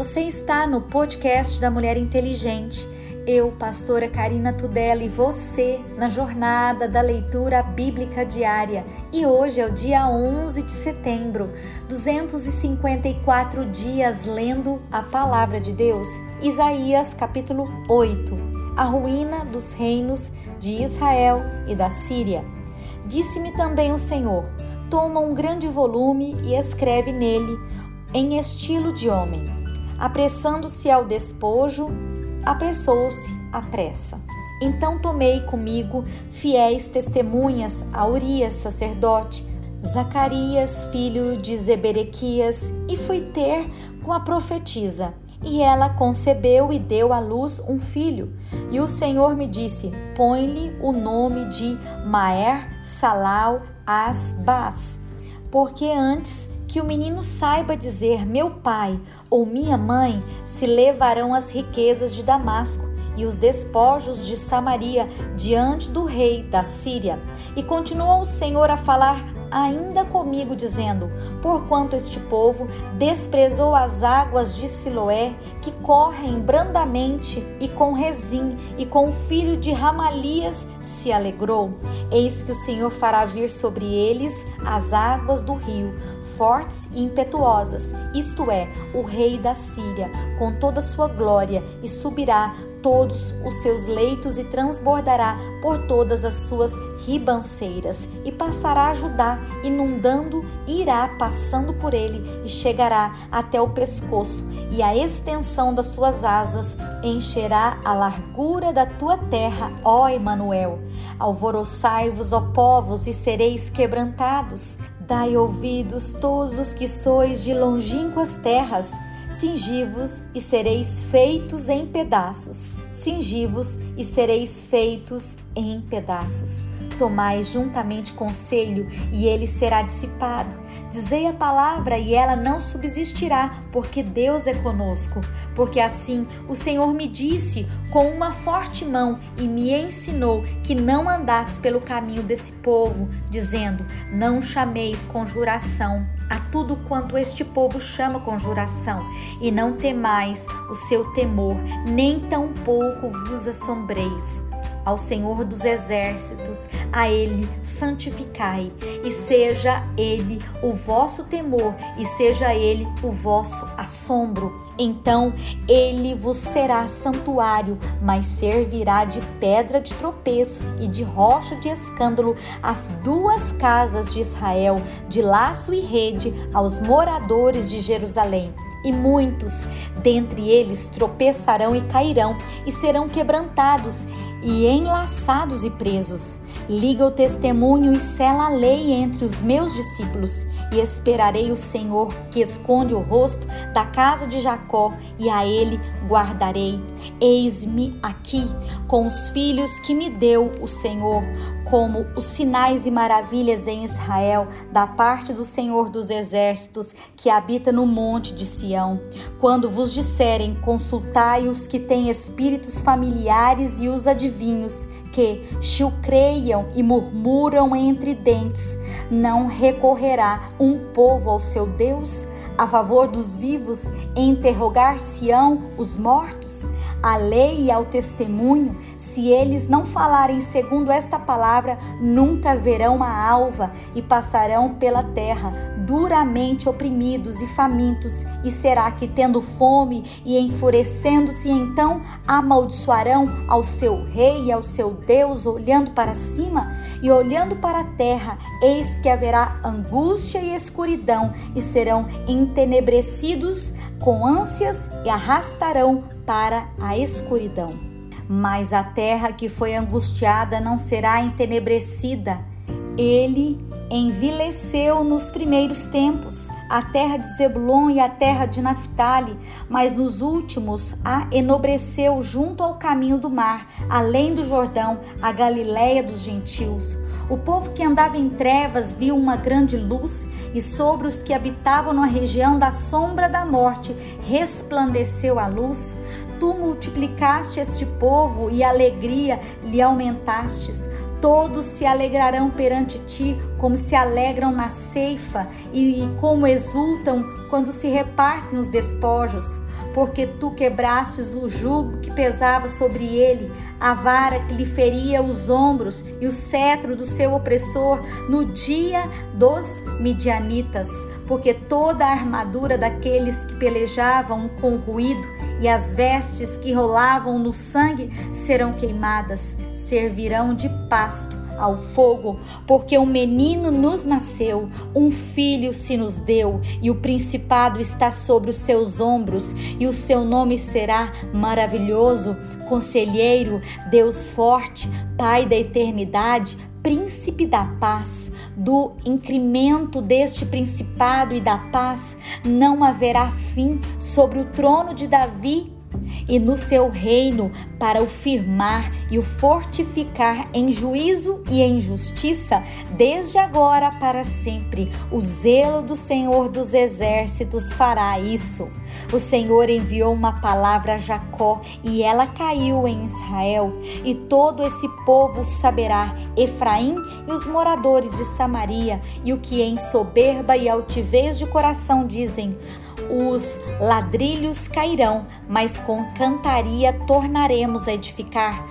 Você está no podcast da Mulher Inteligente. Eu, pastora Karina Tudela, e você na jornada da leitura bíblica diária. E hoje é o dia 11 de setembro, 254 dias lendo a palavra de Deus. Isaías capítulo 8. A ruína dos reinos de Israel e da Síria. Disse-me também o Senhor: Toma um grande volume e escreve nele, em estilo de homem Apressando-se ao despojo, apressou-se à pressa. Então tomei comigo fiéis testemunhas a Urias, sacerdote, Zacarias, filho de Zeberequias, e fui ter com a profetisa. E ela concebeu e deu à luz um filho. E o Senhor me disse: Põe-lhe o nome de Maer Salal Asbas, porque antes que o menino saiba dizer meu pai ou minha mãe, se levarão as riquezas de Damasco e os despojos de Samaria diante do rei da Síria. E continuou o Senhor a falar ainda comigo, dizendo: Porquanto este povo desprezou as águas de Siloé, que correm brandamente, e com Rezim e com o filho de Ramalias se alegrou. Eis que o Senhor fará vir sobre eles as águas do rio fortes e impetuosas, isto é, o rei da Síria, com toda sua glória, e subirá todos os seus leitos e transbordará por todas as suas ribanceiras, e passará a Judá, inundando, irá passando por ele, e chegará até o pescoço, e a extensão das suas asas encherá a largura da tua terra, ó Emanuel. Alvoroçai-vos, ó povos, e sereis quebrantados. Dai ouvidos todos os que sois de longínquas terras, cingivos e sereis feitos em pedaços, cingivos e sereis feitos em pedaços. Tomai juntamente conselho, e ele será dissipado. Dizei a palavra, e ela não subsistirá, porque Deus é conosco. Porque assim o Senhor me disse com uma forte mão e me ensinou que não andasse pelo caminho desse povo, dizendo: Não chameis conjuração a tudo quanto este povo chama conjuração, e não temais o seu temor, nem tampouco vos assombreis ao Senhor dos exércitos, a Ele santificai, e seja Ele o vosso temor, e seja Ele o vosso assombro. Então Ele vos será santuário, mas servirá de pedra de tropeço e de rocha de escândalo às duas casas de Israel, de laço e rede aos moradores de Jerusalém e muitos dentre eles tropeçarão e cairão e serão quebrantados e enlaçados e presos. Liga o testemunho e sela a lei entre os meus discípulos, e esperarei o Senhor que esconde o rosto da casa de Jacó, e a ele guardarei. Eis-me aqui com os filhos que me deu o Senhor como os sinais e maravilhas em Israel, da parte do Senhor dos Exércitos, que habita no monte de Sião. Quando vos disserem, consultai os que têm espíritos familiares e os adivinhos, que chilcreiam e murmuram entre dentes, não recorrerá um povo ao seu Deus? A favor dos vivos, interrogar-se-ão os mortos? À lei e ao testemunho, se eles não falarem segundo esta palavra, nunca verão a alva e passarão pela terra, duramente oprimidos e famintos, e será que, tendo fome e enfurecendo-se, então amaldiçoarão ao seu rei e ao seu Deus, olhando para cima? E olhando para a terra, eis que haverá angústia e escuridão, e serão entenebrecidos com ânsias e arrastarão para a escuridão. Mas a terra que foi angustiada não será entenebrecida. Ele envileceu nos primeiros tempos a terra de Zebulon e a terra de Naphtali, mas nos últimos a enobreceu junto ao caminho do mar, além do Jordão, a Galiléia dos gentios. O povo que andava em trevas viu uma grande luz, e sobre os que habitavam na região da sombra da morte resplandeceu a luz. Tu multiplicaste este povo e alegria lhe aumentastes Todos se alegrarão perante ti, como se alegram na ceifa e como exultam quando se repartem os despojos, porque tu quebrastes o jugo que pesava sobre ele, a vara que lhe feria os ombros e o cetro do seu opressor no dia dos midianitas, porque toda a armadura daqueles que pelejavam com ruído e as vestes que rolavam no sangue serão queimadas, servirão de pasto ao fogo, porque um menino nos nasceu, um filho se nos deu, e o principado está sobre os seus ombros, e o seu nome será maravilhoso, conselheiro, Deus forte, Pai da eternidade, príncipe da paz. Do incremento deste principado e da paz não haverá fim sobre o trono de Davi e no seu reino para o firmar e o fortificar em juízo e em justiça, desde agora para sempre. O zelo do Senhor dos exércitos fará isso. O Senhor enviou uma palavra a Jacó e ela caiu em Israel, e todo esse povo saberá, Efraim e os moradores de Samaria, e o que em soberba e altivez de coração dizem: os ladrilhos cairão, mas com cantaria tornaremos a edificar.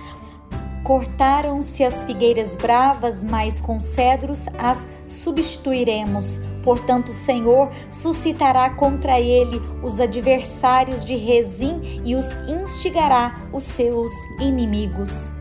Cortaram-se as figueiras bravas, mas com cedros as substituiremos. Portanto, o Senhor suscitará contra ele os adversários de Rezim e os instigará os seus inimigos.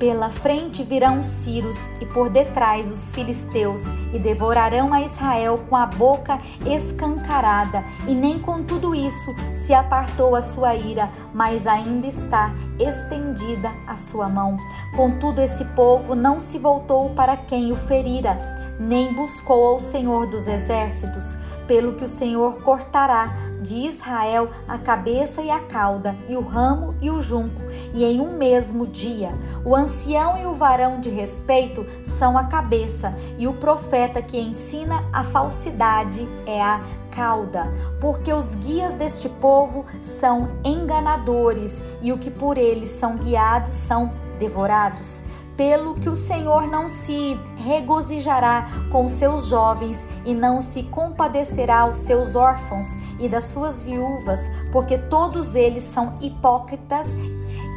Pela frente virão os Círios e por detrás os filisteus, e devorarão a Israel com a boca escancarada. E nem com tudo isso se apartou a sua ira, mas ainda está estendida a sua mão. Contudo, esse povo não se voltou para quem o ferira, nem buscou ao Senhor dos exércitos, pelo que o Senhor cortará de Israel a cabeça e a cauda, e o ramo e o junco, e em um mesmo dia. O ancião e o varão de respeito são a cabeça, e o profeta que ensina a falsidade é a cauda, porque os guias deste povo são enganadores, e o que por eles são guiados são devorados pelo que o Senhor não se regozijará com seus jovens e não se compadecerá aos seus órfãos e das suas viúvas, porque todos eles são hipócritas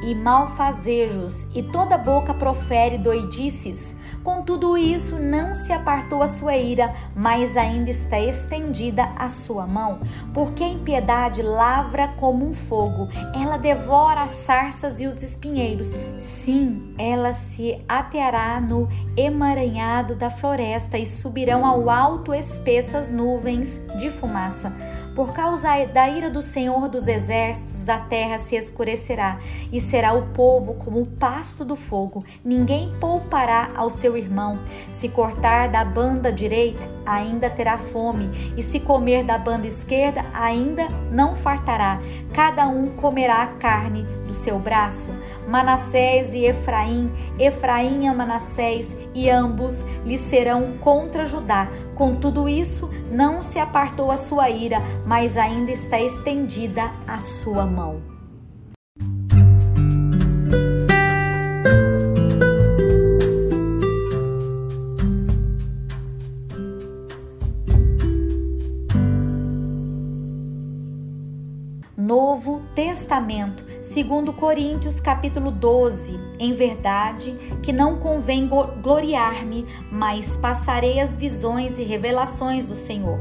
e malfazejos, e toda boca profere doidices. Com tudo isso, não se apartou a sua ira, mas ainda está estendida a sua mão, porque a impiedade lavra como um fogo, ela devora as sarças e os espinheiros. Sim, ela se ateará no emaranhado da floresta e subirão ao alto espessas nuvens de fumaça. Por causa da ira do Senhor dos exércitos, a terra se escurecerá e será o povo como o pasto do fogo. Ninguém poupará ao seu irmão. Se cortar da banda direita, ainda terá fome, e se comer da banda esquerda, ainda não fartará. Cada um comerá a carne do seu braço. Manassés e Efraim, Efraim e Manassés, e ambos lhe serão contra Judá. Com tudo isso, não se apartou a sua ira, mas ainda está estendida a sua mão. Novo Testamento, segundo Coríntios capítulo 12. Em verdade, que não convém gloriar-me, mas passarei as visões e revelações do Senhor.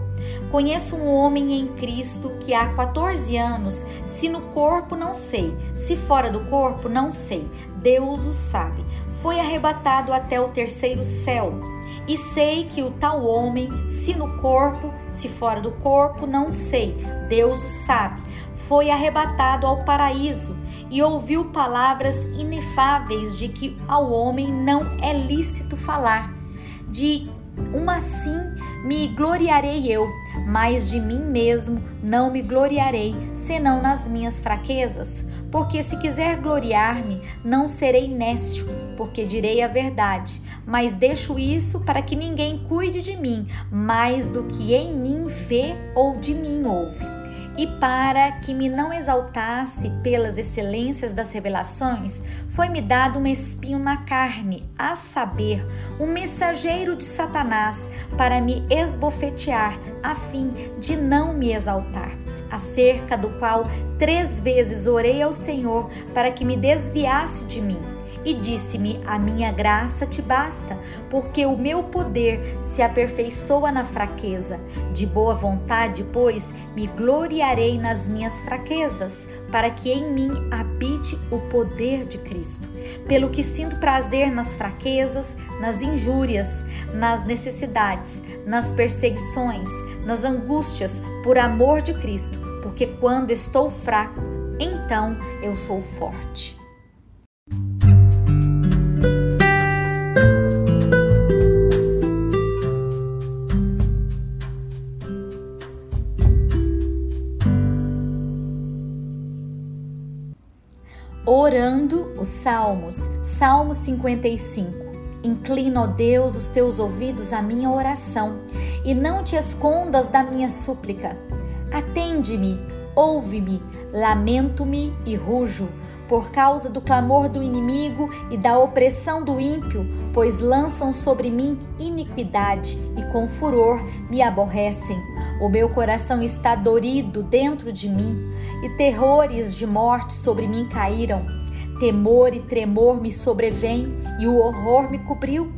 Conheço um homem em Cristo que há 14 anos, se no corpo não sei, se fora do corpo não sei, Deus o sabe. Foi arrebatado até o terceiro céu. E sei que o tal homem, se no corpo, se fora do corpo, não sei, Deus o sabe foi arrebatado ao paraíso e ouviu palavras inefáveis de que ao homem não é lícito falar. De uma assim me gloriarei eu, mas de mim mesmo não me gloriarei, senão nas minhas fraquezas. Porque se quiser gloriar-me, não serei nécio, porque direi a verdade. Mas deixo isso para que ninguém cuide de mim mais do que em mim vê ou de mim ouve. E para que me não exaltasse pelas excelências das revelações, foi-me dado um espinho na carne, a saber, um mensageiro de Satanás, para me esbofetear, a fim de não me exaltar acerca do qual três vezes orei ao Senhor para que me desviasse de mim e disse-me: A minha graça te basta, porque o meu poder se aperfeiçoa na fraqueza. De boa vontade, pois, me gloriarei nas minhas fraquezas, para que em mim habite o poder de Cristo. Pelo que sinto prazer nas fraquezas, nas injúrias, nas necessidades, nas perseguições, nas angústias, por amor de Cristo, porque quando estou fraco, então eu sou forte. Orando os Salmos, Salmo 55. Inclina, ó Deus, os teus ouvidos à minha oração e não te escondas da minha súplica. Atende-me, ouve-me, lamento-me e rujo por causa do clamor do inimigo e da opressão do ímpio, pois lançam sobre mim iniquidade e com furor me aborrecem. O meu coração está dorido dentro de mim e terrores de morte sobre mim caíram. Temor e tremor me sobrevêm e o horror me cobriu.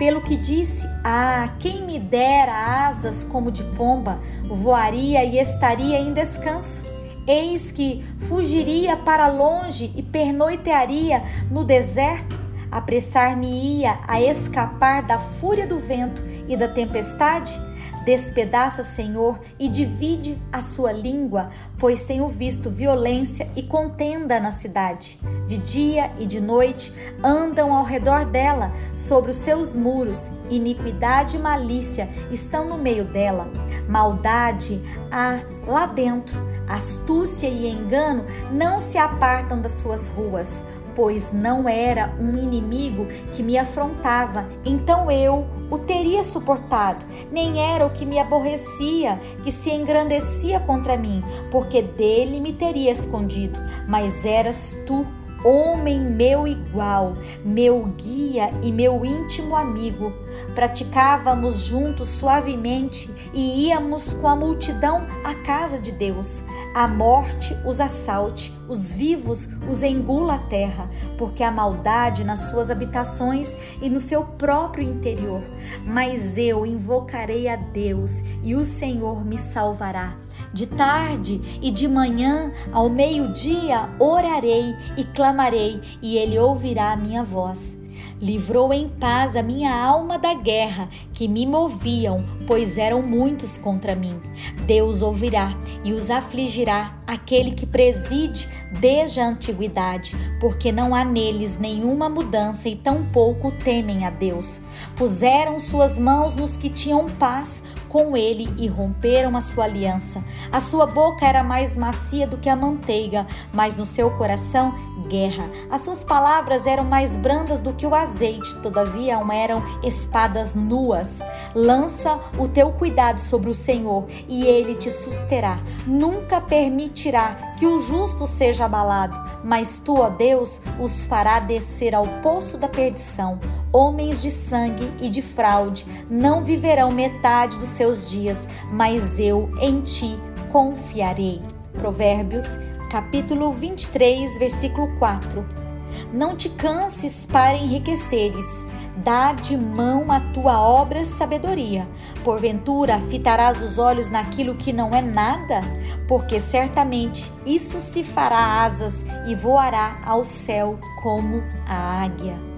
Pelo que disse: Ah, quem me dera asas como de pomba, voaria e estaria em descanso. Eis que fugiria para longe e pernoitearia no deserto, apressar-me-ia a escapar da fúria do vento e da tempestade? Despedaça, Senhor, e divide a sua língua, pois tenho visto violência e contenda na cidade. De dia e de noite andam ao redor dela, sobre os seus muros. Iniquidade e malícia estão no meio dela. Maldade há lá dentro Astúcia e engano não se apartam das suas ruas, pois não era um inimigo que me afrontava, então eu o teria suportado. Nem era o que me aborrecia, que se engrandecia contra mim, porque dele me teria escondido, mas eras tu homem meu igual, meu guia e meu íntimo amigo. Praticávamos juntos suavemente e íamos com a multidão à casa de Deus. A morte os assalte, os vivos os engula a terra, porque há maldade nas suas habitações e no seu próprio interior. Mas eu invocarei a Deus e o Senhor me salvará. De tarde e de manhã, ao meio-dia, orarei e clamarei, e ele ouvirá a minha voz. Livrou em paz a minha alma da guerra que me moviam, pois eram muitos contra mim. Deus ouvirá e os afligirá aquele que preside desde a antiguidade, porque não há neles nenhuma mudança e tampouco temem a Deus. Puseram suas mãos nos que tinham paz com ele e romperam a sua aliança. A sua boca era mais macia do que a manteiga, mas no seu coração guerra. As suas palavras eram mais brandas do que o azeite, todavia eram espadas nuas. Lança o teu cuidado sobre o Senhor e ele te susterá. Nunca permitirá que o justo seja abalado, mas tu, ó Deus, os fará descer ao poço da perdição. Homens de sangue e de fraude não viverão metade dos seus dias, mas eu em ti confiarei. Provérbios capítulo 23, versículo 4. Não te canses para enriqueceres, dá de mão a tua obra sabedoria. Porventura fitarás os olhos naquilo que não é nada, porque certamente isso se fará asas e voará ao céu como a águia.